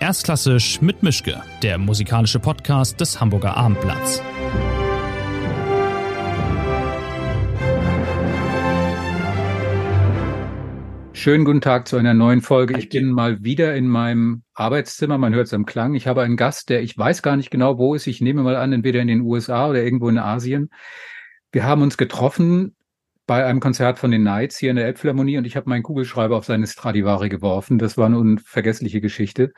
Erstklassisch mit Mischke, der musikalische Podcast des Hamburger Abendblatts. Schönen guten Tag zu einer neuen Folge. Ich bin mal wieder in meinem Arbeitszimmer. Man hört es am Klang. Ich habe einen Gast, der ich weiß gar nicht genau, wo ist. Ich nehme mal an, entweder in den USA oder irgendwo in Asien. Wir haben uns getroffen bei einem Konzert von den Knights hier in der Elbphilharmonie und ich habe meinen Kugelschreiber auf seine Stradivari geworfen. Das war eine unvergessliche Geschichte.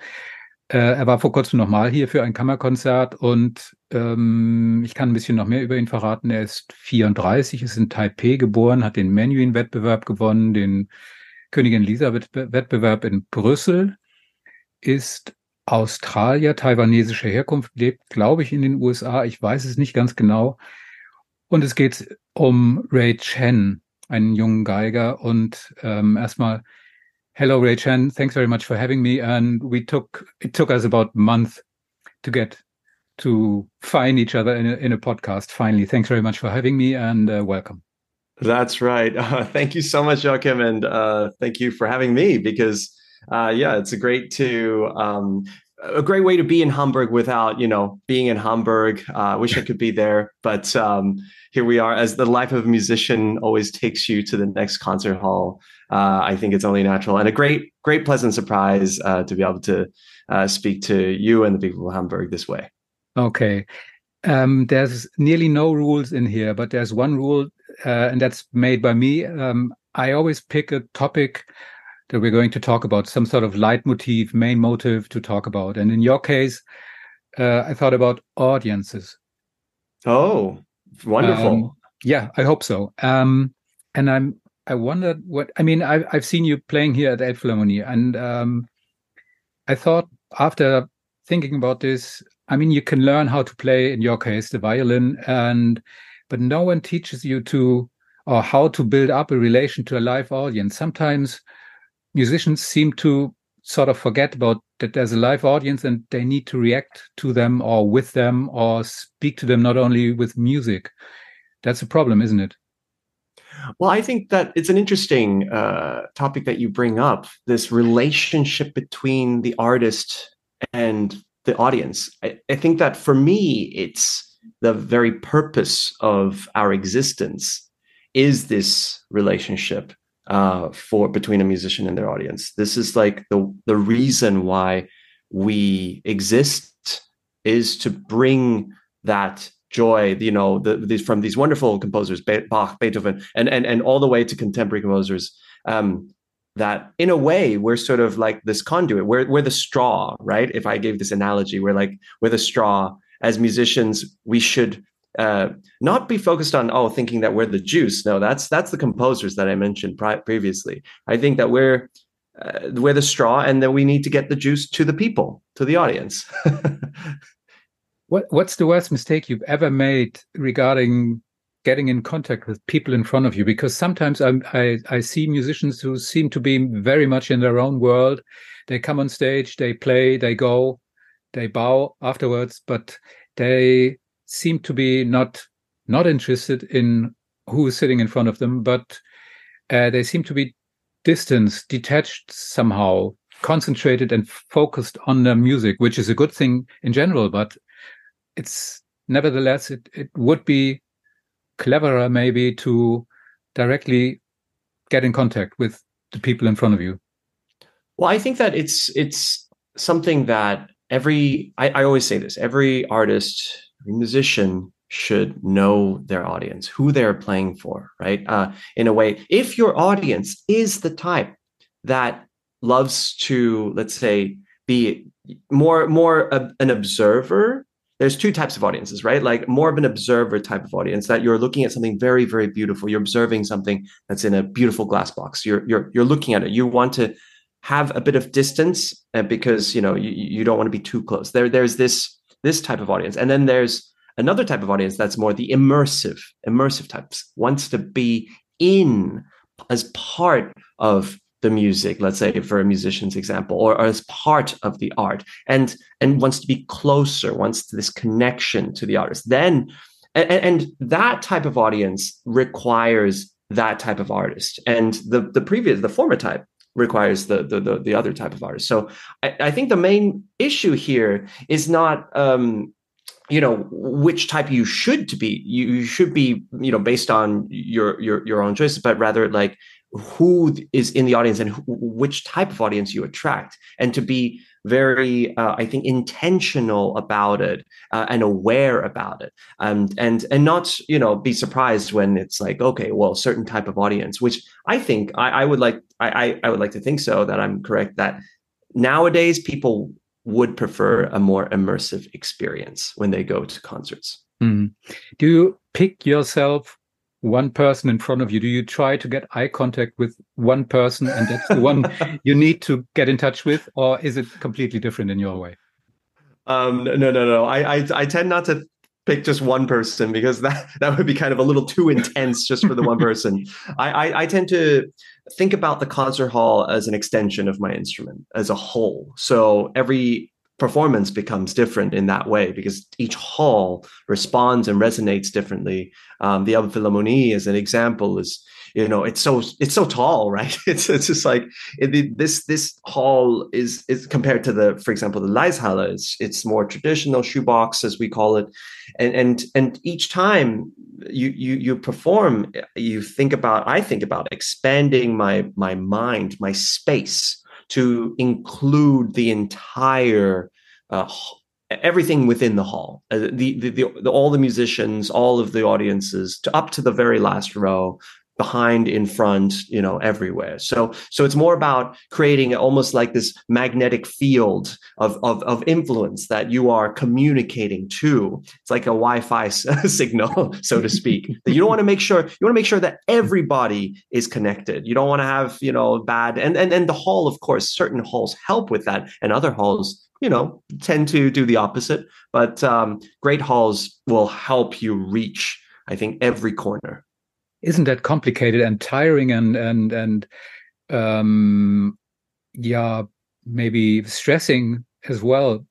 Äh, er war vor kurzem nochmal hier für ein Kammerkonzert und ähm, ich kann ein bisschen noch mehr über ihn verraten. Er ist 34, ist in Taipei geboren, hat den Menuhin-Wettbewerb gewonnen, den Königin Elisabeth-Wettbewerb in Brüssel, ist Australier taiwanesischer Herkunft, lebt, glaube ich, in den USA. Ich weiß es nicht ganz genau. Und es geht um Ray Chen, einen jungen Geiger. Und ähm, erstmal, hello Ray Chen, thanks very much for having me. And we took it took us about a month to get to find each other in a, in a podcast. Finally, thanks very much for having me and uh, welcome. That's right. Uh, thank you so much, Joachim, and uh, thank you for having me. Because uh, yeah, it's great to um, a great way to be in Hamburg without you know being in Hamburg. Uh, I wish I could be there, but um, here we are. As the life of a musician always takes you to the next concert hall, uh, I think it's only natural and a great, great, pleasant surprise uh, to be able to speak to you and the people of Hamburg this way. Okay. Um, there's nearly no rules in here, but there's one rule uh, and that's made by me. Um, I always pick a topic that we're going to talk about, some sort of leitmotif, main motive to talk about. And in your case, uh, I thought about audiences. Oh, wonderful. Um, yeah, I hope so. Um, and I'm, I wondered what, I mean, I, I've seen you playing here at Elbphilharmonie, and um, I thought after thinking about this, I mean, you can learn how to play, in your case, the violin, and but no one teaches you to or how to build up a relation to a live audience. Sometimes musicians seem to sort of forget about that there's a live audience and they need to react to them or with them or speak to them not only with music. That's a problem, isn't it? Well, I think that it's an interesting uh, topic that you bring up this relationship between the artist and the audience. I, I think that for me, it's the very purpose of our existence is this relationship uh, for between a musician and their audience. This is like the the reason why we exist is to bring that joy, you know, the, these from these wonderful composers, Bach, Beethoven, and and and all the way to contemporary composers. Um, that in a way we're sort of like this conduit. We're we're the straw, right? If I gave this analogy, we're like we're the straw as musicians, we should uh, not be focused on oh thinking that we're the juice. No, that's that's the composers that I mentioned pri- previously. I think that we're uh, we're the straw, and that we need to get the juice to the people, to the audience. what What's the worst mistake you've ever made regarding getting in contact with people in front of you? Because sometimes I, I I see musicians who seem to be very much in their own world. They come on stage, they play, they go, they bow afterwards, but they seem to be not not interested in who is sitting in front of them, but uh, they seem to be distanced, detached somehow, concentrated and focused on the music, which is a good thing in general. But it's nevertheless it it would be cleverer maybe to directly get in contact with the people in front of you. Well, I think that it's it's something that every I, I always say this every artist every musician should know their audience who they're playing for right? Uh, in a way if your audience is the type that loves to let's say be more more an observer there's two types of audiences right? Like more of an observer type of audience that you're looking at something very very beautiful. You're observing something that's in a beautiful glass box. You're you're you're looking at it. You want to have a bit of distance uh, because you know you, you don't want to be too close. There there's this this type of audience. And then there's another type of audience that's more the immersive immersive types wants to be in as part of the music let's say for a musician's example or, or, as part of the art and and wants to be closer wants this connection to the artist. Then and, and that type of audience requires that type of artist. And the the previous the former type requires the the the, the other type of artist. So I, I, think the main issue here is not um, you know which type you should to be. You, you should be you know based on your your your own choices, but rather like who is in the audience and who, which type of audience you attract, and to be very, uh, I think, intentional about it uh, and aware about it, um, and and not you know be surprised when it's like okay, well, certain type of audience, which I think I, I would like, I, I would like to think so that I'm correct that nowadays people would prefer a more immersive experience when they go to concerts. Mm. Do you pick yourself one person in front of you? Do you try to get eye contact with one person and that's the one you need to get in touch with, or is it completely different in your way? Um, no, no, no. I, I, I tend not to pick just one person because that that would be kind of a little too intense just for the one person. I, I, I tend to think about the concert hall as an extension of my instrument as a whole. So every performance becomes different in that way because each hall responds and resonates differently. Um, the Elbphilharmonie, as an example, is you know it's so it's so tall, right? It's it's just like it, this this hall is is compared to the for example the Laeiszhalle, it's it's more traditional shoebox as we call it, and and and each time you you you perform, you think about I think about expanding my my mind, my space to include the entire uh, everything within the hall. Uh, the, the, the, all the musicians all of the audiences to up to the very last row behind in front you know everywhere. So so it's more about creating almost like this magnetic field of of, of influence that you are communicating to. It's like a wi-fi signal so to speak. That you don't want to make sure you want to make sure that everybody is connected. You don't want to have you know bad and and, and the hall of course certain halls help with that and other halls you know tend to do the opposite. But um, great halls will help you reach i think every corner isn't that complicated and tiring and and and um yeah maybe stressing as well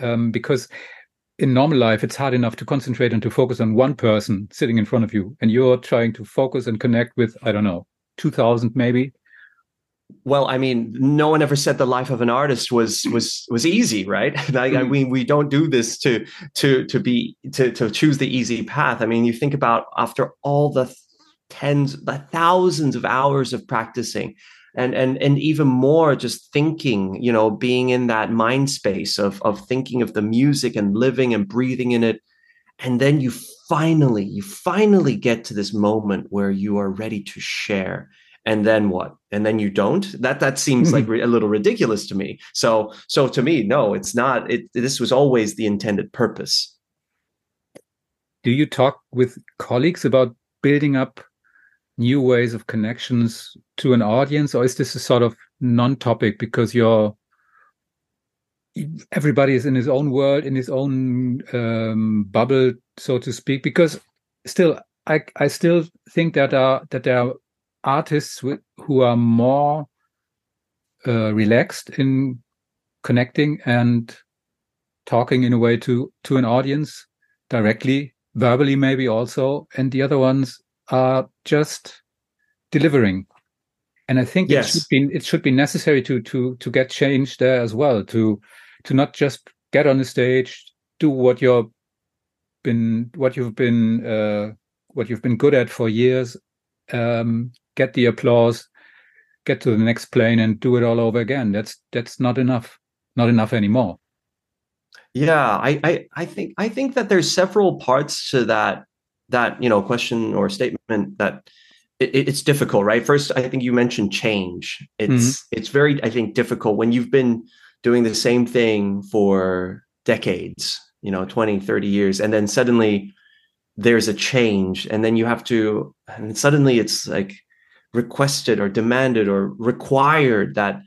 um because in normal life it's hard enough to concentrate and to focus on one person sitting in front of you and you're trying to focus and connect with i don't know 2000 maybe. Well i mean no one ever said the life of an artist was was was easy right? I, I, mm. mean we don't do this to to to be to to choose the easy path. I mean you think about after all the tens, thousands of hours of practicing and and and even more just thinking you know being in that mind space of of thinking of the music and living and breathing in it. And then you finally you finally get to this moment where you are ready to share. And then what? And then you don't? That that seems like a little ridiculous to me. So so to me no it's not it this was always the intended purpose. Do you talk with colleagues about building up new ways of connections to an audience, or is this a sort of non-topic because you're everybody is in his own world, in his own um, bubble, so to speak? Because still, I I still think that are that there are artists who are more uh, relaxed in connecting and talking in a way to to an audience directly verbally maybe also and the other ones are just delivering. And i think yes. it should be it should be necessary to to to get change there as well to to not just get on the stage do what you're been what you've been uh, what you've been good at for years um, get the applause get to the next plane and do it all over again. That's that's not enough not enough anymore. Yeah I, I i think i think that there's several parts to that that you know question or statement that it, it's difficult right first i think you mentioned change it's mm-hmm. it's very i think difficult when you've been doing the same thing for decades you know 20 30 years and then suddenly there's a change and then you have to and suddenly it's like requested or demanded or required that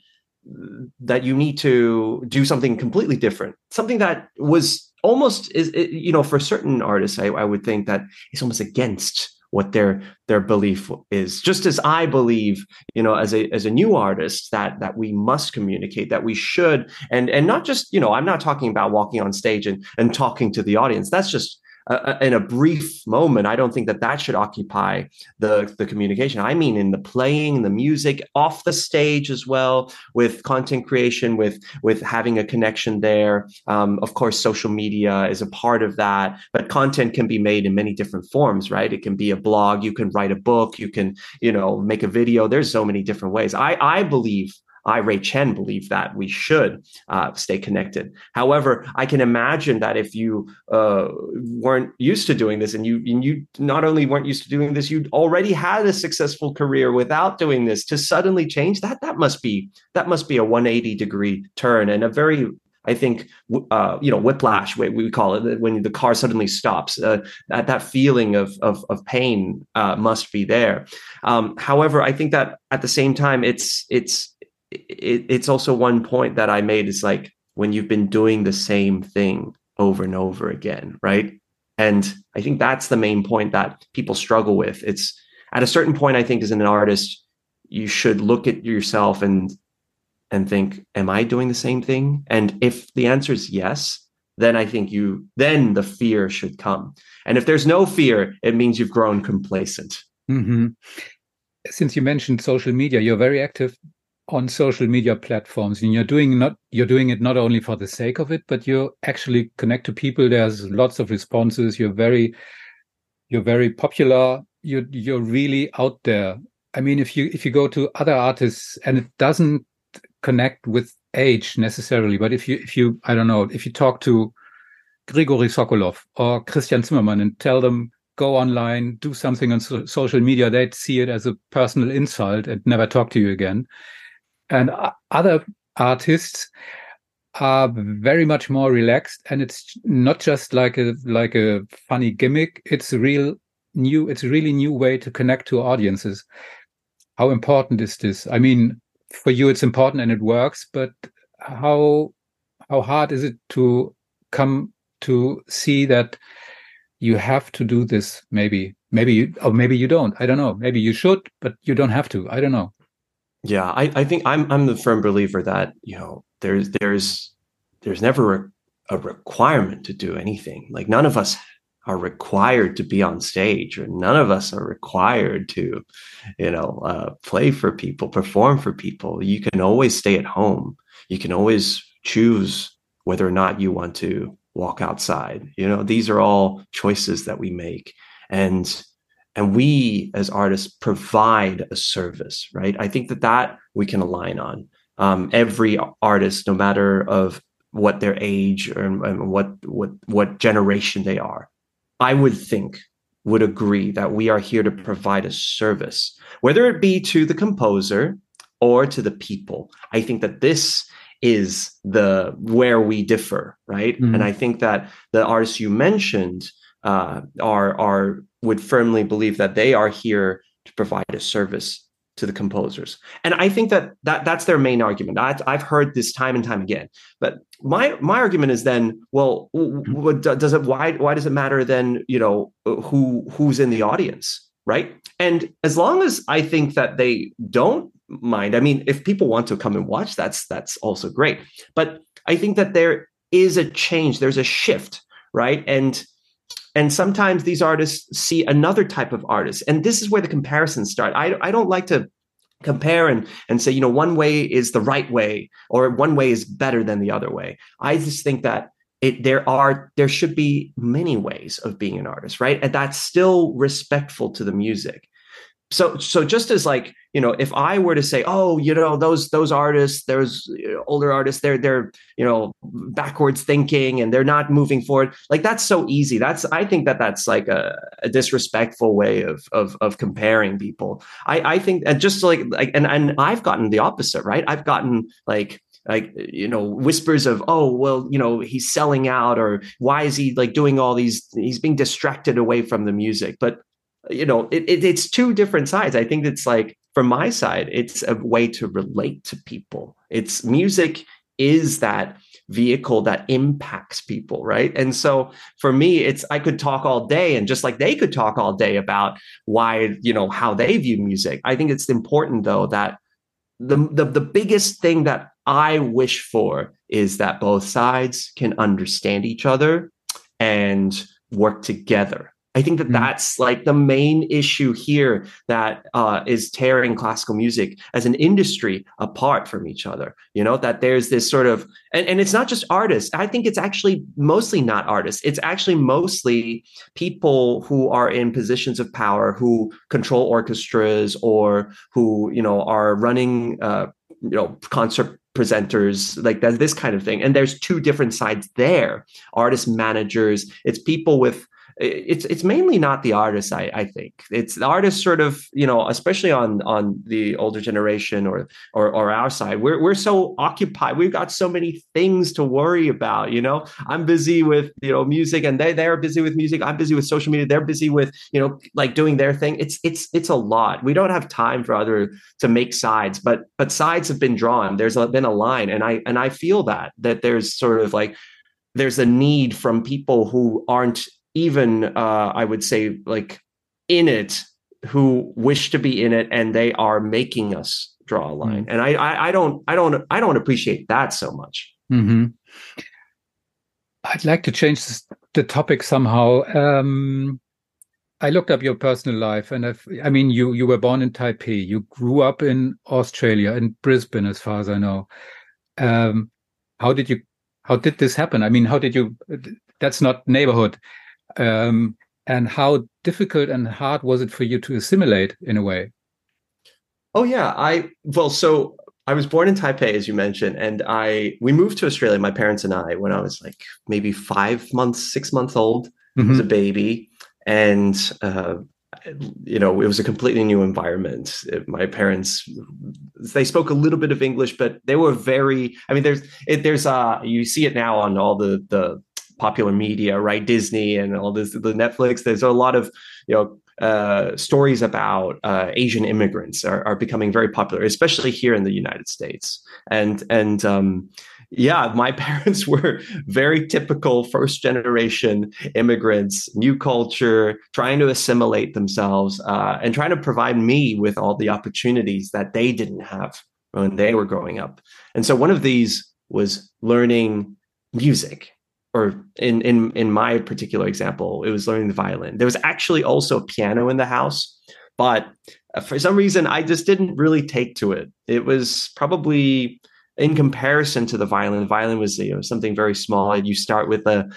that you need to do something completely different something that was almost is you know for certain artists I, I would think that it's almost against what their their belief is. Just as i believe you know as a as a new artist that that we must communicate that we should and and not just you know i'm not talking about walking on stage and and talking to the audience. That's just uh, in a brief moment, I don't think that that should occupy the the communication. I mean, in the playing, the music, off the stage as well, with content creation, with with having a connection there. Um, of course, social media is a part of that, but content can be made in many different forms, right? It can be a blog, you can write a book, you can, you know, make a video. There's so many different ways. I I believe I, Ray Chen, believe that we should uh, stay connected. However, I can imagine that if you uh, weren't used to doing this, and you and you not only weren't used to doing this, you already had a successful career without doing this. To suddenly change that, that must be that must be a 180 degree turn and a very I think uh, you know whiplash, we, we call it when the car suddenly stops. Uh, that that feeling of of, of pain uh, must be there. Um, however, I think that at the same time, it's it's it, it's also one point that I made is like when you've been doing the same thing over and over again, right? And I think that's the main point that people struggle with. It's at a certain point, I think, as an artist, you should look at yourself and and think, am I doing the same thing? And if the answer is yes, then I think you then the fear should come. And if there's no fear, it means you've grown complacent. Mm-hmm. Since you mentioned social media, you're very active on social media platforms and you're doing not you're doing it not only for the sake of it but you actually connect to people. There's lots of responses. You're very you're very popular. You you're really out there. I mean if you if you go to other artists and it doesn't connect with age necessarily but if you if you i don't know if you talk to Grigory Sokolov or Krystian Zimerman and tell them go online, do something on so social media, they'd see it as a personal insult and never talk to you again and other artists are very much more relaxed and it's not just like a like a funny gimmick. It's a real new it's a really new way to connect to audiences. How important is this? I mean for you it's important and it works but how how hard is it to come to see that you have to do this maybe? Maybe you or maybe you don't. I don't know. Maybe you should but you don't have to. I don't know yeah, I, I think I'm I'm the firm believer that you know there's there's there's never a, a requirement to do anything. Like none of us are required to be on stage, or none of us are required to, you know, uh, play for people, perform for people. You can always stay at home. You can always choose whether or not you want to walk outside. You know, these are all choices that we make, and and we as artists provide a service right? I think that that we can align on. Um, every artist no matter of what their age or and what what what generation they are i would think would agree that we are here to provide a service whether it be to the composer or to the people. I think that this is the where we differ right? Mm-hmm. and i think that the artists you mentioned uh, are are would firmly believe that they are here to provide a service to the composers. And i think that, that that's their main argument. I, have heard this time and time again. But my my argument is then well mm-hmm. what does it why why does it matter then you know who who's in the audience right? And as long as i think that they don't mind i mean if people want to come and watch that's that's also great. But i think that there is a change there's a shift right? And and sometimes these artists see another type of artist. And this is where the comparisons start. I, I don't like to compare and, and say you know one way is the right way or one way is better than the other way. I just think that it there are there should be many ways of being an artist right? And that's still respectful to the music so so just as like you know if i were to say oh you know those those artists those uh, older artists they're they're you know backwards thinking and they're not moving forward like that's so easy. That's i think that that's like a, a disrespectful way of of of comparing people. I i think and just like like and and i've gotten the opposite right? I've gotten like like you know whispers of oh well you know he's selling out or why is he like doing all these he's being distracted away from the music? But you know it, it, it's two different sides. I think it's like from my side it's a way to relate to people. It's music is that vehicle that impacts people right? And so for me it's i could talk all day and just like they could talk all day about why you know how they view music. I think it's important though that the the, the biggest thing that i wish for is that both sides can understand each other and work together I think that mm. that's like the main issue here that uh, is tearing classical music as an industry apart from each other. You know, that there's this sort of, and, and it's not just artists. I think it's actually mostly not artists. It's actually mostly people who are in positions of power who control orchestras or who, you know, are running, uh, you know, concert presenters like that this kind of thing and there's two different sides there artist managers it's people with it's it's mainly not the artists I, I think. It's the artists sort of you know especially on on the older generation or or, or our side we're, we're so occupied. We've got so many things to worry about you know? I'm busy with you know music and they they're busy with music. I'm busy with social media. They're busy with you know like doing their thing. It's it's it's a lot. We don't have time for other to make sides but but sides have been drawn. There's been a line and i and i feel that that there's sort of like there's a need from people who aren't even uh, I would say like in it who wish to be in it and they are making us draw a line. Mm-hmm. And I, I, I don't I don't I don't appreciate that so much. Mm-hmm. I'd like to change the topic somehow. Um, I looked up your personal life, and I've, I mean, you you were born in Taipei. You grew up in Australia, in Brisbane, as far as I know. Um, how did you? How did this happen? I mean, how did you? That's not neighborhood. Um, and how difficult and hard was it for you to assimilate in a way? Oh yeah, I well, so I was born in Taipei, as you mentioned, and I we moved to Australia, my parents and I, when I was like maybe five months, six months old. Mm-hmm. Was a baby, and uh, you know it was a completely new environment. My parents they spoke a little bit of English, but they were very. I mean, there's it, there's uh you see it now on all the the popular media, right? Disney and all this, the Netflix. There's a lot of you know uh, stories about uh, Asian immigrants are, are, becoming very popular, especially here in the United States. And and um, yeah, my parents were very typical first generation immigrants, new culture, trying to assimilate themselves uh, and trying to provide me with all the opportunities that they didn't have when they were growing up. And so one of these was learning music or in in in my particular example, it was learning the violin. There was actually also a piano in the house, but uh, for some reason I just didn't really take to it. It was probably in comparison to the violin. The violin was you know something very small. You start with a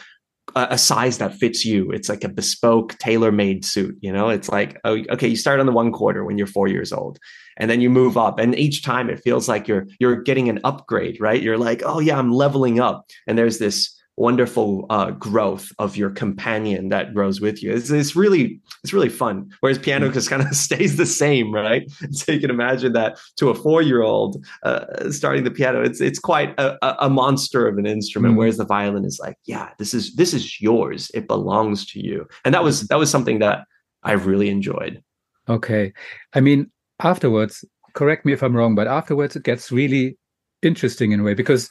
a size that fits you. It's like a bespoke, tailor-made suit. You know, it's like oh, okay, you start on the one quarter when you're four years old, and then you move up, and each time it feels like you're you're getting an upgrade, right? You're like, oh yeah, I'm leveling up, and there's this wonderful uh, growth of your companion that grows with you. It's, it's really it's really fun. Whereas piano mm. just kind of stays the same, right? So you can imagine that to a four year old uh, starting the piano, it's it's quite a, a monster of an instrument. Mm. Whereas the violin is like, yeah, this is this is yours. It belongs to you. And that was that was something that I really enjoyed. Okay, I mean afterwards. Correct me if I'm wrong, but afterwards it gets really interesting in a way because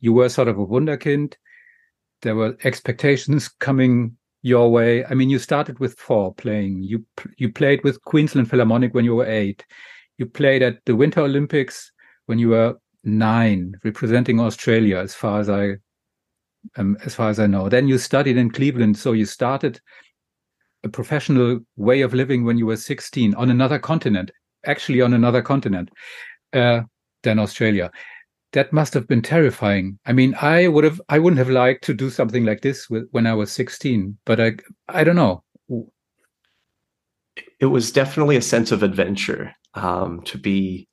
you were sort of a wunderkind there were expectations coming your way. I mean, you started with four playing. You you played with Queensland Philharmonic when you were eight. You played at the Winter Olympics when you were nine, representing Australia, as far as I um, as far as I know. Then you studied in Cleveland, so you started a professional way of living when you were 16 on another continent, actually on another continent uh, than Australia that must have been terrifying. I mean, I would have, I wouldn't have liked to do something like this with, when I was 16, but I, I don't know. It was definitely a sense of adventure um, to be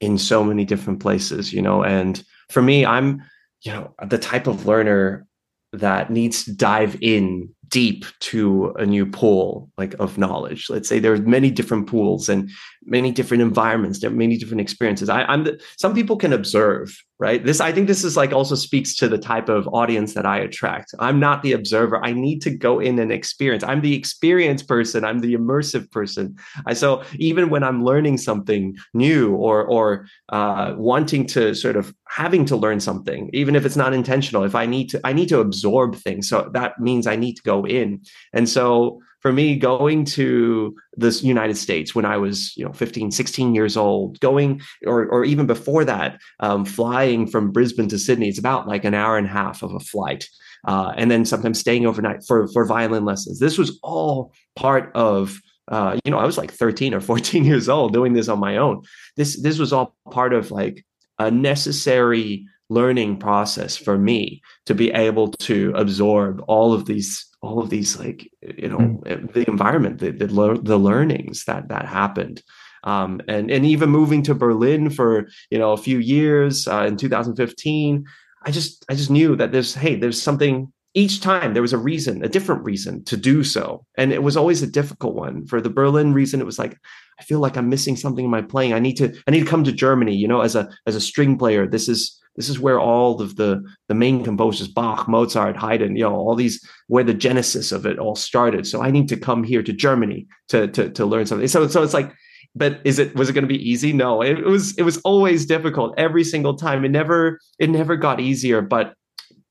in so many different places, you know. And for me, I'm, you know, the type of learner that needs to dive in deep to a new pool like of knowledge. Let's say there are many different pools and many different environments there are many different experiences. I, am the, some people can observe right? This i think this is like also speaks to the type of audience that i attract. I'm not the observer. I need to go in and experience. I'm the experienced person. I'm the immersive person. I, so even when i'm learning something new or or uh, wanting to sort of having to learn something even if it's not intentional if i need to i need to absorb things so that means i need to go in. And so for me going to the United States when I was, you know, 15, 16 years old, going or or even before that, um, flying from Brisbane to Sydney, it's about like an hour and a half of a flight. Uh, and then sometimes staying overnight for for violin lessons. This was all part of uh, you know, I was like 13 or 14 years old doing this on my own. This this was all part of like a necessary learning process for me to be able to absorb all of these all of these like you know mm. the environment the the, the learnings that that happened um, and and even moving to Berlin for you know a few years uh, in 2015 I just I just knew that there's hey there's something each time there was a reason a different reason to do so and it was always a difficult one for the Berlin reason it was like I feel like I'm missing something in my playing I need to I need to come to Germany you know as a as a string player this is this is where all of the the main composers, Bach, Mozart, Haydn, you know, all these where the genesis of it all started. So I need to come here to Germany to to to learn something. So so it's like, but is it was it going to be easy? No, it, was it was always difficult every single time. It never it never got easier. But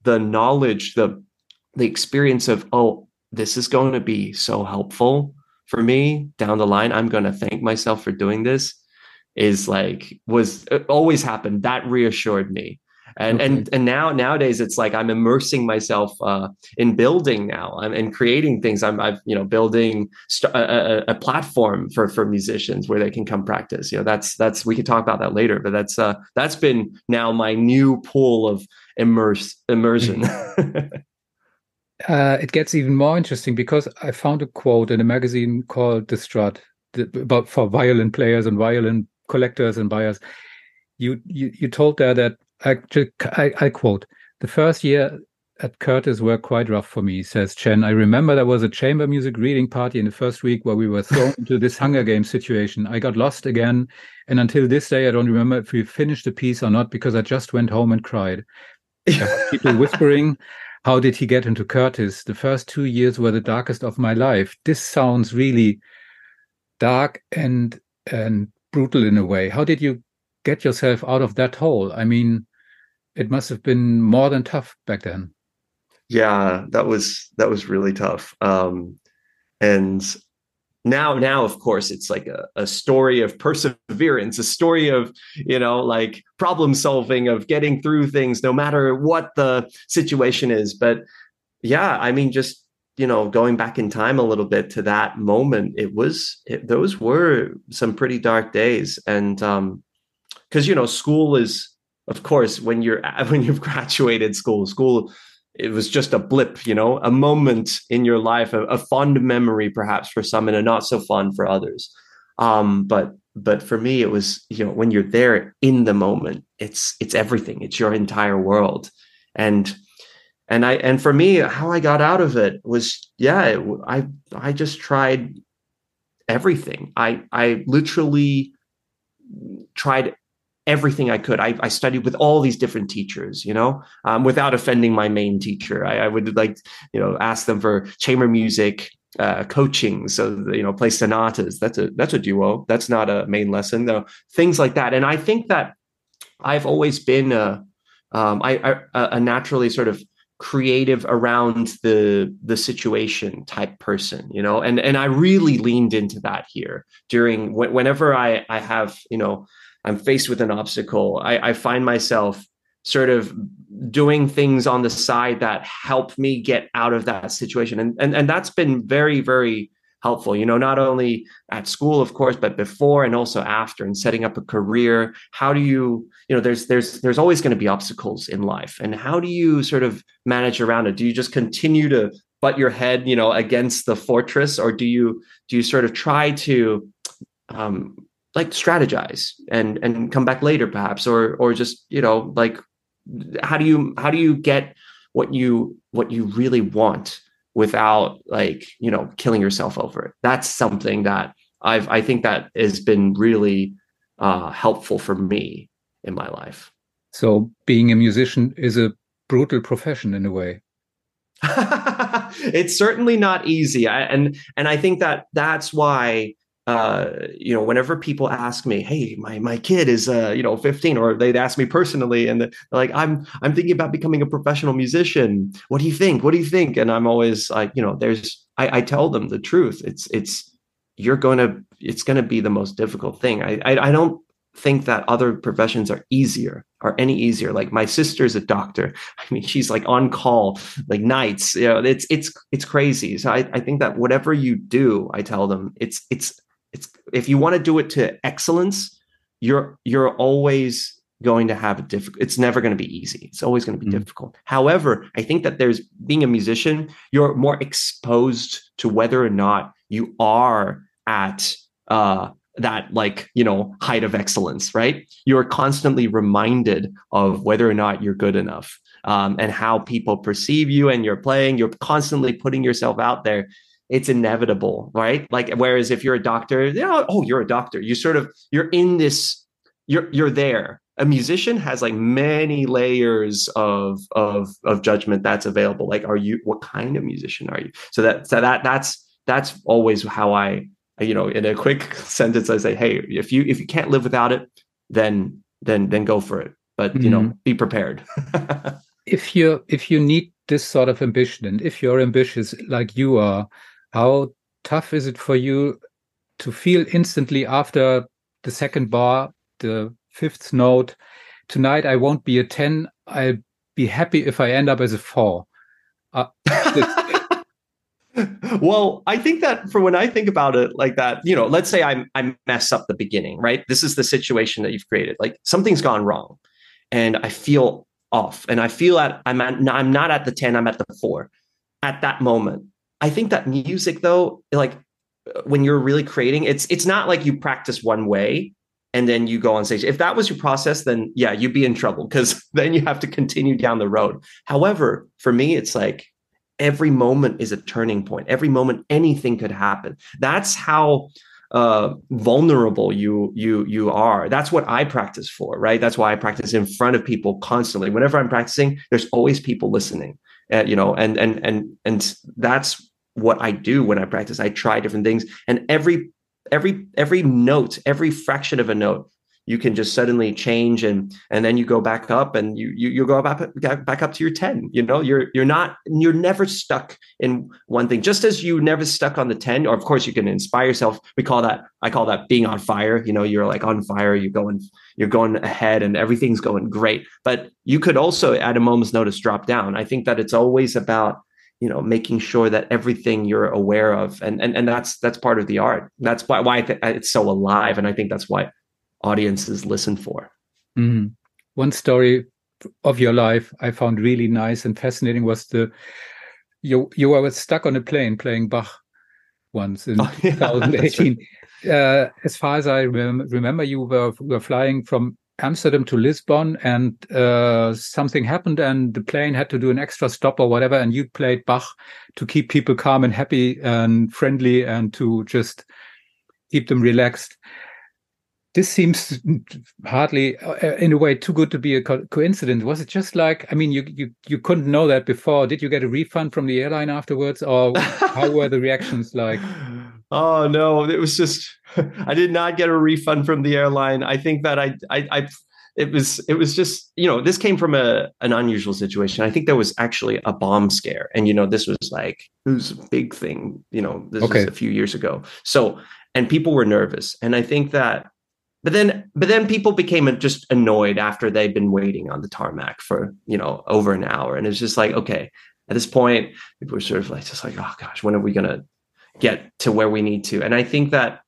the knowledge, the the experience of oh, this is going to be so helpful for me down the line. I'm going to thank myself for doing this is like was uh, always happened. That reassured me. And okay. and and now nowadays it's like i'm immersing myself uh, in building now. I'm and creating things. I'm i've you know building st- a, a, platform for for musicians where they can come practice. You know that's that's we could talk about that later but that's uh that's been now my new pool of immerse immersion mm-hmm. uh, it gets even more interesting because i found a quote in a magazine called the Strad about for violin players and violin collectors and buyers. You you, you told there that actually I, I quote the first year at Curtis were quite rough for me, says Chen. I remember there was a chamber music reading party in the first week where we were thrown into this Hunger Games situation. I got lost again. And until this day, I don't remember if we finished the piece or not because I just went home and cried. people whispering, How did he get into Curtis? The first two years were the darkest of my life. This sounds really dark and and brutal in a way. How did you get yourself out of that hole? I mean, it must have been more than tough back then. Yeah, that was that was really tough. Um, and now now of course it's like a, a story of perseverance a story of you know like problem solving of getting through things no matter what the situation is. But yeah i mean just you know, going back in time a little bit to that moment, it was it, those were some pretty dark days, and um, because you know, school is of course when you're when you've graduated school, school it was just a blip, you know, a moment in your life, a, a fond memory perhaps for some, and a not so fond for others. Um, but but for me, it was you know when you're there in the moment, it's it's everything, it's your entire world, and and I and for me, how I got out of it was yeah, it, I I just tried everything. I I literally tried everything I could. I, I studied with all these different teachers, you know, um, without offending my main teacher. I, I, would like, you know, ask them for chamber music uh, coaching, so you know, play sonatas. That's a that's a duo. That's not a main lesson, though. Things like that, and I think that I've always been a um, I, I, a naturally sort of creative around the the situation type person you know and and i really leaned into that here during whenever i i have you know i'm faced with an obstacle. I i find myself sort of doing things on the side that help me get out of that situation. And and, and that's been very very helpful you know not only at school of course but before and also after and setting up a career. How do you you know there's there's there's always going to be obstacles in life. And how do you sort of manage around it? Do you just continue to butt your head you know against the fortress or do you do you sort of try to um like strategize and and come back later perhaps or or just you know like how do you how do you get what you what you really want without like you know killing yourself over it? That's something that i've i think that has been really uh helpful for me in my life. So being a musician is a brutal profession in a way. It's certainly not easy. I, and and i think that that's why uh, you know, whenever people ask me, "Hey, my my kid is uh, you know 15," or they'd ask me personally, and they're like, "I'm I'm thinking about becoming a professional musician. What do you think? What do you think?" And I'm always like, you know, there's I, I tell them the truth. It's it's you're to it's to be the most difficult thing. I, I I don't think that other professions are easier or any easier. Like my sister's a doctor. I mean, she's like on call like nights. You know, it's it's it's crazy. So I, I think that whatever you do, I tell them it's it's it's if you want to do it to excellence, you're you're always going to have a difficult it's never going to be easy. It's always going to be mm. difficult. However i think that there's being a musician you're more exposed to whether or not you are at uh that like you know height of excellence right? You're constantly reminded of whether or not you're good enough um, and how people perceive you and you're playing. You're constantly putting yourself out there it's inevitable right? Like whereas if you're a doctor you know, oh you're a doctor. You sort of you're in this you're you're there. A musician has like many layers of of of judgment that's available. Like are you what kind of musician are you? So that so that that's that's always how i you know in a quick sentence i say hey if you if you can't live without it then then then go for it. But you know mm-hmm. be prepared. If you if you need this sort of ambition and if you're ambitious like you are how tough is it for you to feel instantly after the second bar the fifth note tonight i won't be a 10 i'll be happy if i end up as a 4 uh, well, I think that for when I think about it like that, you know, let's say I I mess up the beginning, right? This is the situation that you've created. Like something's gone wrong, and I feel off, and I feel that I'm at, I'm not at the ten, I'm at the four. At that moment, I think that music, though, like when you're really creating, it's it's not like you practice one way and then you go on stage. If that was your process, then yeah, you'd be in trouble because then you have to continue down the road. However, for me, it's like every moment is a turning point. Every moment, anything could happen. That's how uh, vulnerable you you you are. That's what I practice for, right? That's why I practice in front of people constantly. Whenever I'm practicing, there's always people listening. Uh, you know, and and and and that's what I do when I practice. I try different things, and every every every note, every fraction of a note you can just suddenly change and and then you go back up and you you you go back back up to your 10 you know? You're you're not you're never stuck in one thing. Just as you never stuck on the 10 or of course you can inspire yourself. We call that i call that being on fire. You know you're like on fire you're going you're going ahead and everything's going great. But you could also at a moment's notice drop down. I think that it's always about you know making sure that everything you're aware of and and, and that's that's part of the art that's why why it's so alive and i think that's why audiences listen for. Mm-hmm. One story of your life I found really nice and fascinating was the you you were stuck on a plane playing Bach once in oh, yeah, 2018. Right. Uh, as far as I rem- remember, you were were flying from Amsterdam to Lisbon, and uh, something happened, and the plane had to do an extra stop or whatever, and you played Bach to keep people calm and happy and friendly, and to just keep them relaxed this seems hardly uh, in a way too good to be a co coincidence. Was it just like i mean you, you you couldn't know that before. Did you get a refund from the airline afterwards or how were the reactions like? Oh no it was just i did not get a refund from the airline. I think that i i, I it was it was just you know this came from a an unusual situation. I think there was actually a bomb scare and you know this was like it was a big thing you know this okay. was a few years ago. So and people were nervous. And i think that but then but then people became just annoyed after they'd been waiting on the tarmac for you know over an hour. And it's just like okay at this point people were sort of like just like oh gosh when are we going to get to where we need to? And i think that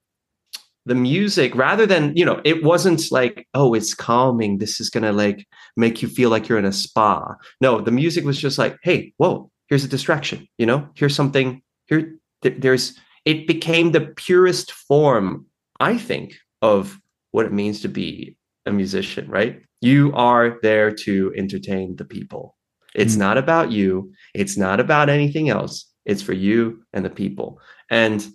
the music rather than you know it wasn't like oh it's calming. This is going to like make you feel like you're in a spa. No the music was just like hey whoa here's a distraction you know? Here's something here th- there's it became the purest form i think of what it means to be a musician, right? You are there to entertain the people. It's mm. not about you, it's not about anything else. It's for you and the people. And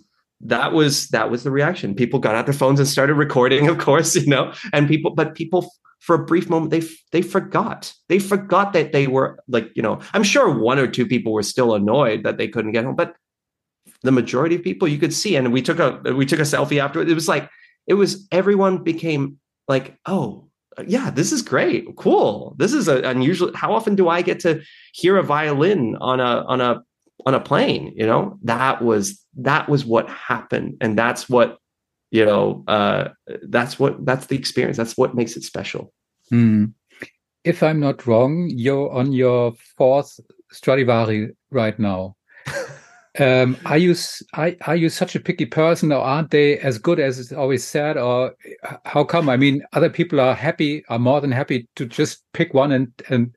that was that was the reaction. People got out their phones and started recording, of course, you know, and people but people for a brief moment they they forgot. They forgot that they were like, you know, I'm sure one or two people were still annoyed that they couldn't get home, but the majority of people you could see and we took a we took a selfie after it was like it was everyone became like, oh, yeah, this is great, cool. This is a unusual. How often do I get to hear a violin on a on a on a plane you know that was that was what happened and that's what you know uh that's what that's the experience that's what makes it special mm. if i'm not wrong you're on your fourth stradivari right now um are you are, are you such a picky person or aren't they as good as it's always said or how come i mean other people are happy are more than happy to just pick one and and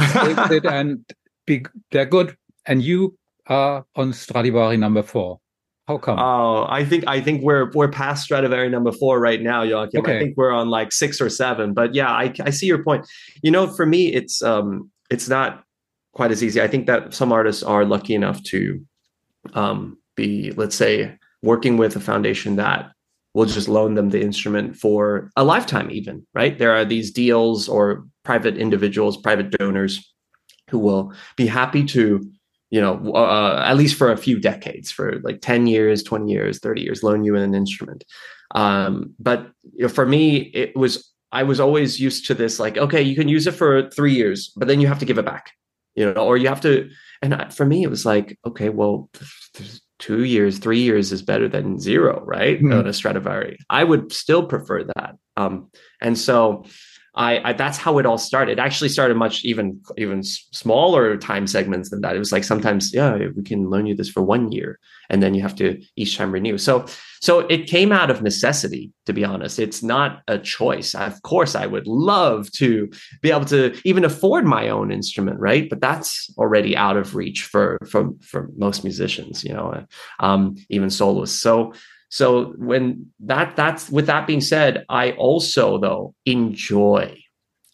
it and be they're good and you are on Stradivari number four. How come? Oh, I think I think we're we're past Stradivari number four right now, Joachim. Okay. I think we're on like six or seven. But yeah, I, I see your point. You know, for me, it's um it's not quite as easy. I think that some artists are lucky enough to um be, let's say, working with a foundation that will just loan them the instrument for a lifetime, even, right? There are these deals or private individuals, private donors who will be happy to you know uh, at least for a few decades for like 10 years 20 years 30 years loan you an instrument um, but you know, for me it was i was always used to this like okay you can use it for three years but then you have to give it back you know or you have to and for me it was like okay well two years three years is better than zero right mm-hmm. on a stradivari i would still prefer that um, and so I, I, that's how it all started. It actually started much even even smaller time segments than that. It was like sometimes, yeah, we can loan you this for one year, and then you have to each time renew. So so it came out of necessity, to be honest. It's not a choice. Of course, I would love to be able to even afford my own instrument, right? But that's already out of reach for for for most musicians, you know, um, even soloists. So so when that that's with that being said, I also though enjoy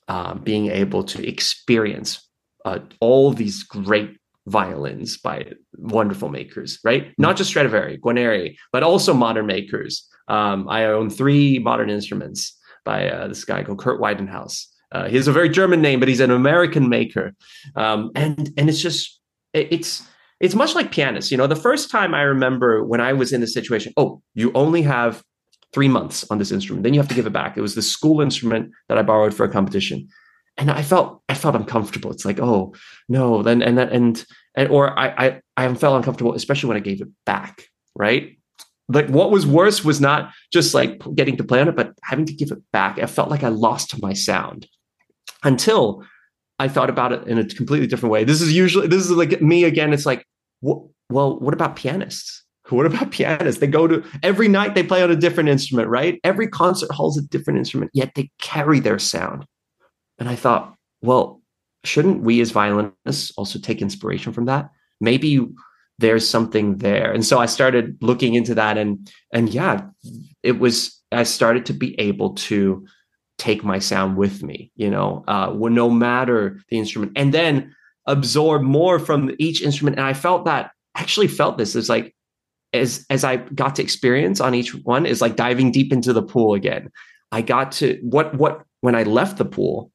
uh, being able to experience uh, all these great violins by wonderful makers, right? Mm-hmm. Not just Stradivari, Guarneri, but also modern makers. Um, I own three modern instruments by uh, this guy called Kurt Widenhouse. Uh, he has a very German name, but he's an American maker, um, and and it's just it, it's it's much like pianists. You know, the first time I remember when I was in the situation, oh, you only have three months on this instrument, then you have to give it back. It was the school instrument that I borrowed for a competition. And I felt I felt uncomfortable. It's like, oh no, then and and and or I I I felt uncomfortable, especially when I gave it back, right? Like what was worse was not just like getting to play on it, but having to give it back. I felt like I lost my sound until I thought about it in a completely different way. This is usually this is like me again. It's like, well, what about pianists? What about pianists? They go to every night they play on a different instrument, right? Every concert hall's a different instrument, yet they carry their sound. And I thought, well, shouldn't we as violinists also take inspiration from that? Maybe there's something there. And so I started looking into that and and yeah, it was I started to be able to take my sound with me, you know, uh, no matter the instrument, and then absorb more from each instrument. And I felt that actually felt this is like as as I got to experience on each one is like diving deep into the pool again. I got to what what when I left the pool,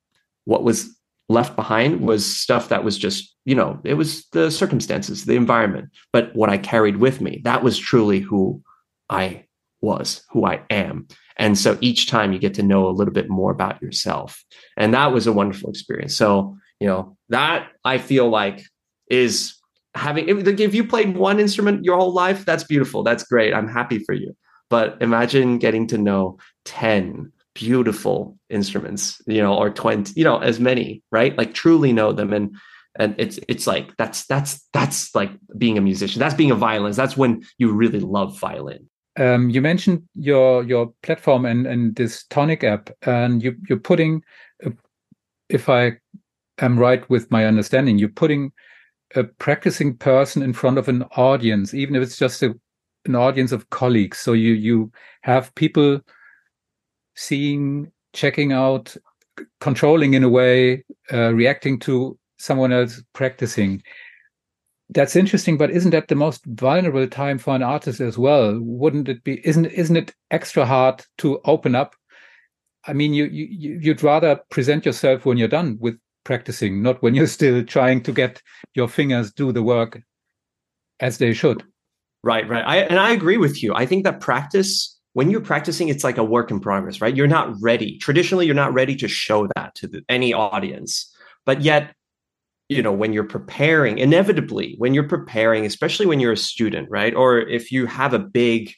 what was left behind was stuff that was just you know it was the circumstances, the environment. But what I carried with me, that was truly who I was, who I am. And so each time you get to know a little bit more about yourself. And that was a wonderful experience. So, you know, that I feel like is having, if, if you played one instrument your whole life, that's beautiful. That's great. I'm happy for you. But imagine getting to know 10 beautiful instruments, you know, or 20, you know, as many, right? Like truly know them. And, and it's it's like that's that's that's like being a musician that's being a violinist that's when you really love violin um, you mentioned your your platform and and this Tonic app, and you you're putting, a, if I am right with my understanding, you're putting a practicing person in front of an audience, even if it's just a, an audience of colleagues. So you you have people seeing, checking out, controlling in a way, uh, reacting to someone else practicing that's interesting, but isn't that the most vulnerable time for an artist as well? Wouldn't it be? Isn't isn't it extra hard to open up? I mean, you, you you'd rather present yourself when you're done with practicing, not when you're still trying to get your fingers do the work as they should. Right, right. I, and I agree with you. I think that practice, when you're practicing, it's like a work in progress, right? You're not ready. Traditionally, you're not ready to show that to the, any audience, but yet you know when you're preparing inevitably when you're preparing especially when you're a student right? Or if you have a big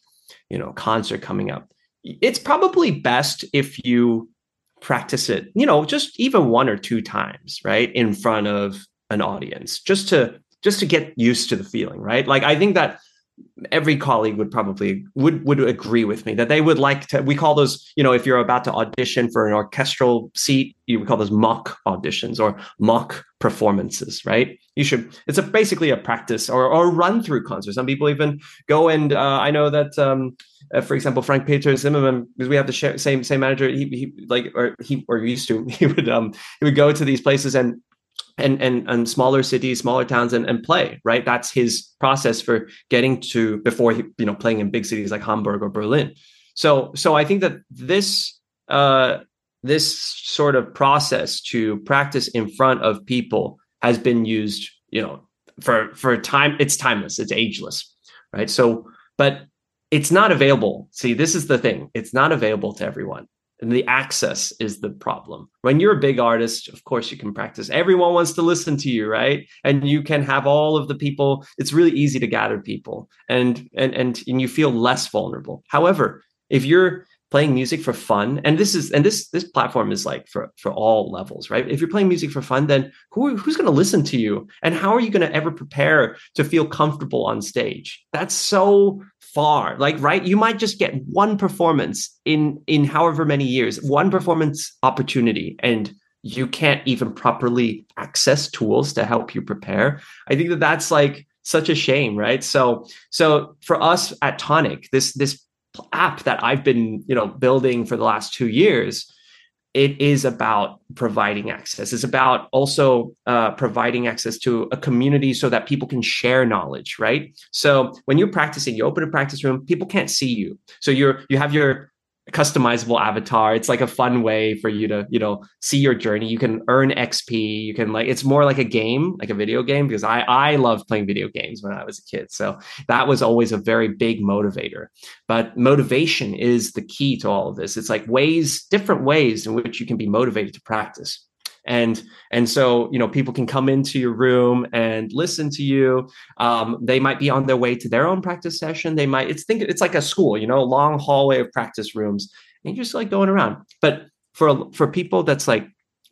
you know concert coming up it's probably best if you practice it you know just even one or two times right in front of an audience just to just to get used to the feeling right? Like i think that every colleague would probably would would agree with me that they would like to we call those you know if you're about to audition for an orchestral seat you would call those mock auditions or mock performances right? You should it's a basically a practice or or run through concert some people even go and uh, i know that um, uh, for example frank peter zimmermann because we have the same same manager he, he like or he or used to he would um he would go to these places and and and and smaller cities, smaller towns, and, and play. Right, that's his process for getting to before he, you know playing in big cities like Hamburg or Berlin. So so I think that this uh, this sort of process to practice in front of people has been used, you know, for for time. It's timeless. It's ageless. Right. So, but it's not available. See, this is the thing. It's not available to everyone the access is the problem. When you're a big artist, of course you can practice. Everyone wants to listen to you, right? And you can have all of the people. It's really easy to gather people and and and, and you feel less vulnerable. However, if you're playing music for fun and this is and this this platform is like for for all levels right? If you're playing music for fun then who who's going to listen to you? And how are you going to ever prepare to feel comfortable on stage? That's so far. Like right you might just get one performance in in however many years one performance opportunity and you can't even properly access tools to help you prepare. I think that that's like such a shame right? So so for us at tonic this this app that i've been you know building for the last two years it is about providing access. It's about also uh, providing access to a community so that people can share knowledge, right? So when you're practicing, you open a practice room, people can't see you. So you're you have your customizable avatar. It's like a fun way for you to, you know, see your journey. You can earn XP. You can like it's more like a game, like a video game because I I loved playing video games when I was a kid. So that was always a very big motivator. But motivation is the key to all of this. It's like ways different ways in which you can be motivated to practice and and so you know people can come into your room and listen to you. Um, they might be on their way to their own practice session. They might it's think it's like a school you know a long hallway of practice rooms. And you're just like going around. But for for people that's like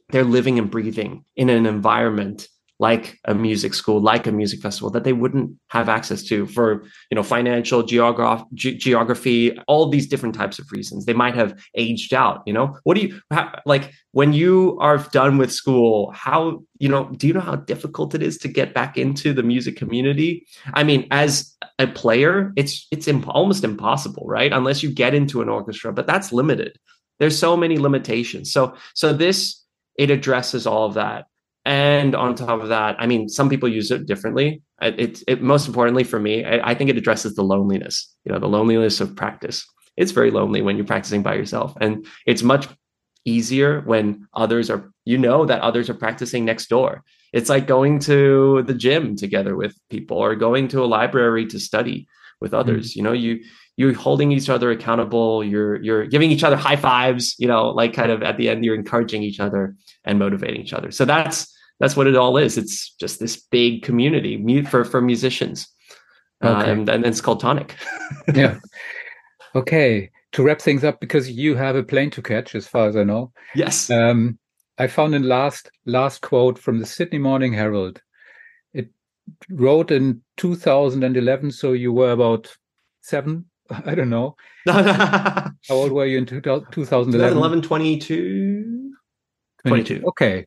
they're living and breathing in an environment like a music school, like a music festival that they wouldn't have access to for, you know, financial, geograph- ge- geography, all these different types of reasons. They might have aged out, you know? What do you, like, when you are done with school, how, you know, do you know how difficult it is to get back into the music community? I mean, as a player, it's, it's imp- almost impossible, right? Unless you get into an orchestra, but that's limited. There's so many limitations. So, so this, it addresses all of that and on top of that, I mean, some people use it differently. It, it most importantly for me, I, I think it addresses the loneliness. You know, the loneliness of practice. It's very lonely when you're practicing by yourself, and it's much easier when others are. You know that others are practicing next door. It's like going to the gym together with people, or going to a library to study with others. Mm-hmm. You know, you you're holding each other accountable you're you're giving each other high fives you know like kind of at the end you're encouraging each other and motivating each other. So that's that's what it all is. It's just this big community for for musicians. Okay. and, and it's called tonic. Yeah. Okay. To wrap things up because you have a plane to catch as far as i know. Yes. Um, i found a last last quote from the sydney morning herald. It wrote in 2011 so you were about seven I don't know. How old were you in 2011? 2011, 22. 22. Okay.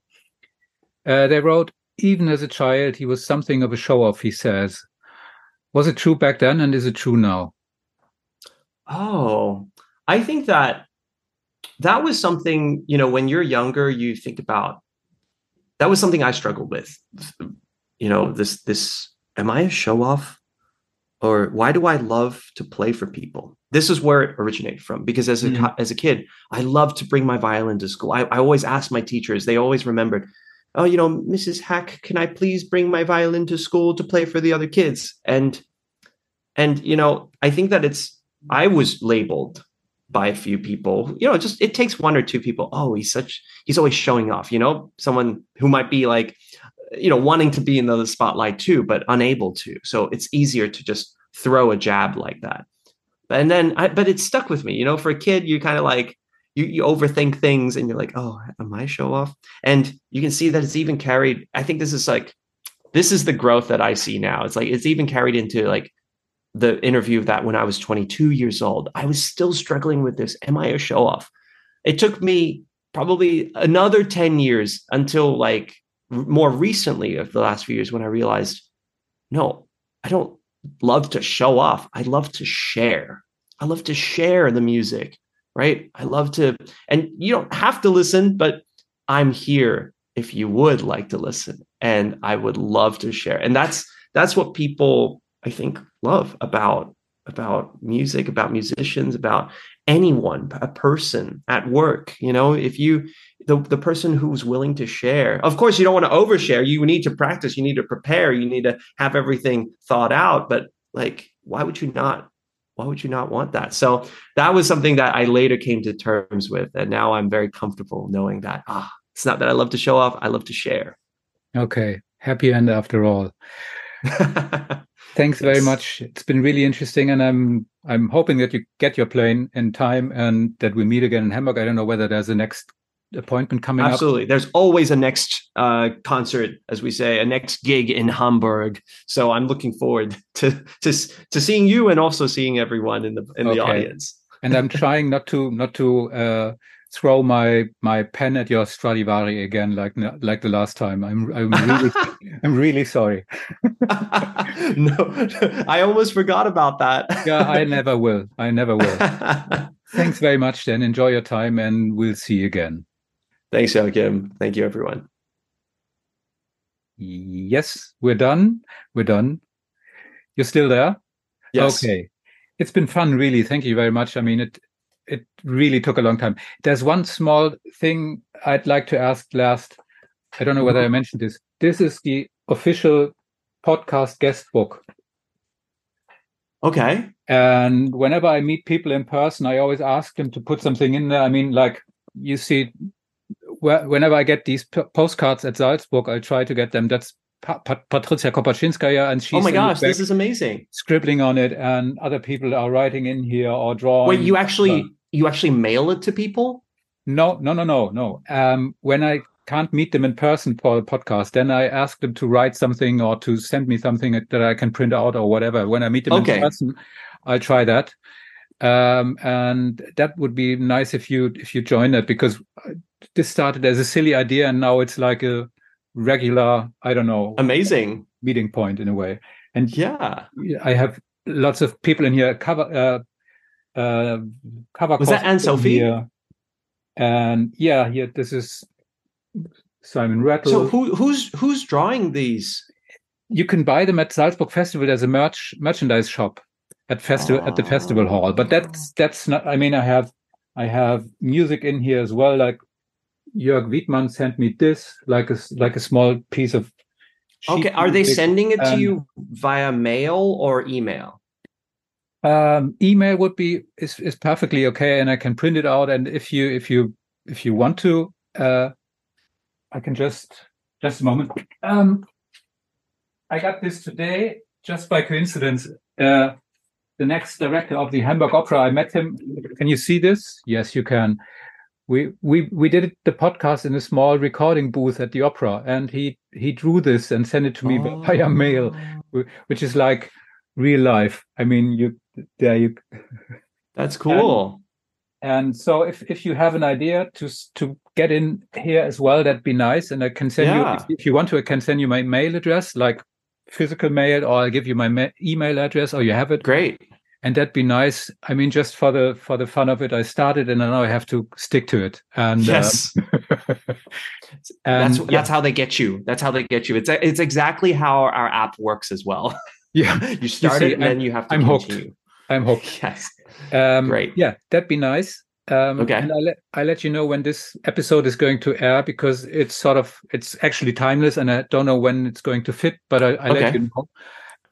Uh, they wrote, even as a child, he was something of a show off, he says. Was it true back then and is it true now? Oh, I think that that was something, you know, when you're younger, you think about that was something I struggled with. You know, this, this, am I a show off? Or why do I love to play for people? This is where it originated from because as a mm. as a kid, I loved to bring my violin to school. I, I always asked my teachers; they always remembered, "Oh, you know, Mrs. Hack, can I please bring my violin to school to play for the other kids?" And and you know, I think that it's I was labeled by a few people. You know, just it takes one or two people. Oh, he's such he's always showing off. You know, someone who might be like you know, wanting to be in the spotlight too, but unable to. So it's easier to just throw a jab like that. And then, I, but it stuck with me. You know, for a kid, you kind of like you you overthink things, and you're like, oh, am I show off? And you can see that it's even carried. I think this is like, this is the growth that I see now. It's like it's even carried into like the interview of that when I was 22 years old. I was still struggling with this. Am I a show off? It took me probably another 10 years until like more recently of the last few years when I realized, no, I don't love to show off. I love to share. I love to share the music, right? I love to, and you don't have to listen, but I'm here if you would like to listen and I would love to share. And that's, that's what people I think love about, about music, about musicians, about anyone, a person at work. You know, if you the, the person who's willing to share. Of course, you don't want to overshare. You need to practice, you need to prepare, you need to have everything thought out. But like, why would you not? Why would you not want that? So that was something that I later came to terms with. And now I'm very comfortable knowing that ah, it's not that I love to show off, I love to share. Okay. Happy end after all. Thanks very much. It's been really interesting, and I'm I'm hoping that you get your plane in time and that we meet again in Hamburg. I don't know whether there's a next appointment coming Absolutely. up. Absolutely. There's always a next uh, concert, as we say, a next gig in Hamburg. So I'm looking forward to to to seeing you and also seeing everyone in the in okay. the audience. and I'm trying not to not to uh, throw my my pen at your Stradivari again, like like the last time. I'm I'm really I'm really sorry. no, I almost forgot about that. yeah, I never will. I never will. Thanks very much. Then enjoy your time, and we'll see you again. Thanks, Joachim. Thank you, everyone. Yes, we're done. We're done. You're still there? Yes. Okay. It's been fun, really. Thank you very much. I mean, it it really took a long time. There's one small thing I'd like to ask last. I don't know whether I mm-hmm. mentioned this. This is the official podcast guest book. Okay. And whenever I meet people in person, I always ask them to put something in there. I mean, like you see, whenever I get these postcards at Salzburg, I try to get them. That's pa- pa- Patricia Kopatchinskaja, and she's oh my gosh, this is amazing, scribbling on it, and other people are writing in here or drawing. Wait, you actually you actually mail it to people? No, no, no, no, no. Um, when I can't meet them in person for the podcast, then I ask them to write something or to send me something that I can print out or whatever. When I meet them okay. in person, I try that. Um, and that would be nice if you if you join that because this started as a silly idea and now it's like a regular i don't know amazing. meeting point in a way. And yeah. I have lots of people in here cover uh uh cover was that anne sophie here. and yeah yeah this is simon rattle. So who who's who's drawing these? You can buy them at salzburg festival there's a merch merchandise shop at festival oh. at the festival hall. But that's that's not i mean i have i have music in here as well like Jörg Widmann sent me this, like a like a small piece of. Okay, are they sending it to you via mail or email? Um, email would be is is perfectly okay, and I can print it out. And if you if you if you want to, uh, I can just just a moment. Um, I got this today just by coincidence. Uh, the next director of the Hamburg Opera, I met him. Can you see this? Yes, you can we we we did the podcast in a small recording booth at the opera and he he drew this and sent it to me oh. via mail which is like real life. I mean you there you that's cool. and, and, so if if you have an idea to to get in here as well that'd be nice. And i can send yeah. you if, if, you want to i can send you my mail address like physical mail or i'll give you my ma- email address or you have it. Great and that'd be nice. I mean, just for the for the fun of it, I started, and now I have to stick to it. And yes, uh, and, that's yeah. how they get you. That's how they get you. It's it's exactly how our app works as well. Yeah, you start you see, it, and I'm, then you have to I'm continue. hooked. I'm hooked. Yes, um, great. Yeah, that'd be nice. Um, okay. And I let I let you know when this episode is going to air because it's sort of it's actually timeless, and I don't know when it's going to fit, but I, I okay. let you know.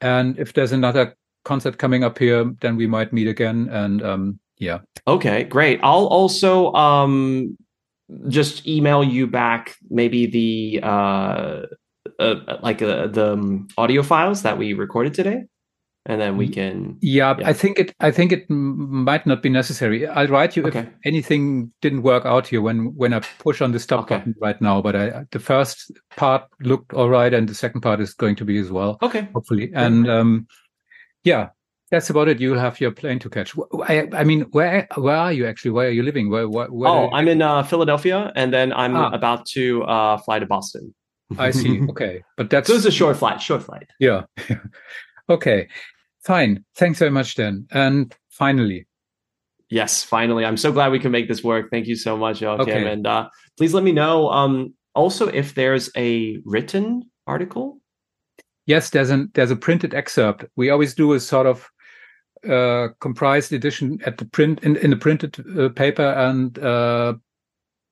And if there's another concert coming up here, then we might meet again. And um, yeah. Okay, great. I'll also um, just email you back maybe the uh, uh, like uh, the um, audio files that we recorded today, and then we can. Yeah, yeah, I think it. I think it might not be necessary. I'll write you okay. if anything didn't work out here when when I push on the stop okay. button right now. But I, the first part looked all right, and the second part is going to be as well. Okay, hopefully. And um, yeah, that's about it. You'll have your plane to catch. I, I, mean, where where are you actually? Where are you living? Where? where, where oh, I'm in uh, Philadelphia, and then I'm ah. about to uh, fly to Boston. I see. Okay, but that's so it's a short flight. Short flight. Yeah. okay. Fine. Thanks very much, then. And finally. Yes, finally. I'm so glad we can make this work. Thank you so much, Joachim. Okay. And uh, please let me know um, also if there's a written article. Yes, there's an there's a printed excerpt. We always do a sort of uh, comprised edition at the print in, in the printed uh, paper and uh,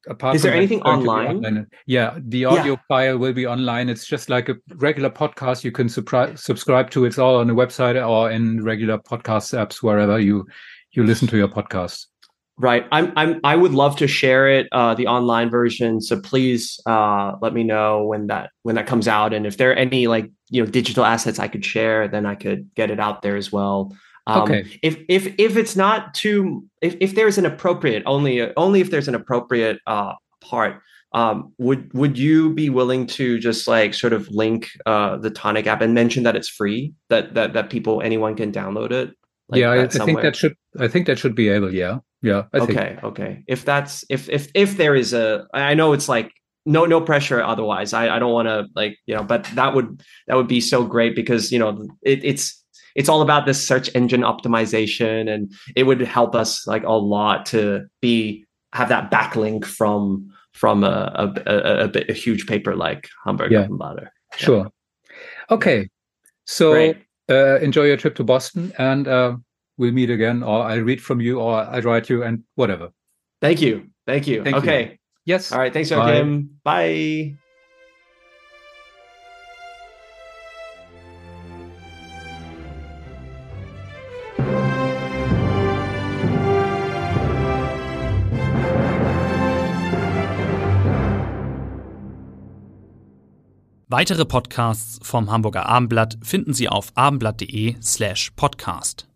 apart is there anything online? online? yeah the audio yeah. file will be online it's just like a regular podcast you can subscribe to it's all on the website or in regular podcast apps wherever you you listen to your podcast right i'm i'm i would love to share it uh the online version so please uh let me know when that when that comes out and if there are any like you know digital assets i could share then i could get it out there as well um, okay. If if if it's not too if, if there's an appropriate only only if there's an appropriate uh, part, um, would would you be willing to just like sort of link uh, the Tonic app and mention that it's free that that that people anyone can download it? Like yeah, I, I think that should I think that should be able. Yeah, yeah. I okay, think. okay. If that's if if if there is a, I know it's like no no pressure otherwise i, I don't want to like you know but that would that would be so great because you know it, it's it's all about this search engine optimization and it would help us like a lot to be have that backlink from from a a, a, a, bit, a huge paper like Hamburg yeah. Yeah. Sure. Okay. So uh, enjoy your trip to Boston and uh, we'll meet again or I'll read from you or I'll write you and whatever. Thank you. Thank you. Thank okay. You. Yes. All right. Thanks, Joachim. Bye. Bye. Weitere Podcasts vom Hamburger Abendblatt finden Sie auf abendblatt.de slash podcast.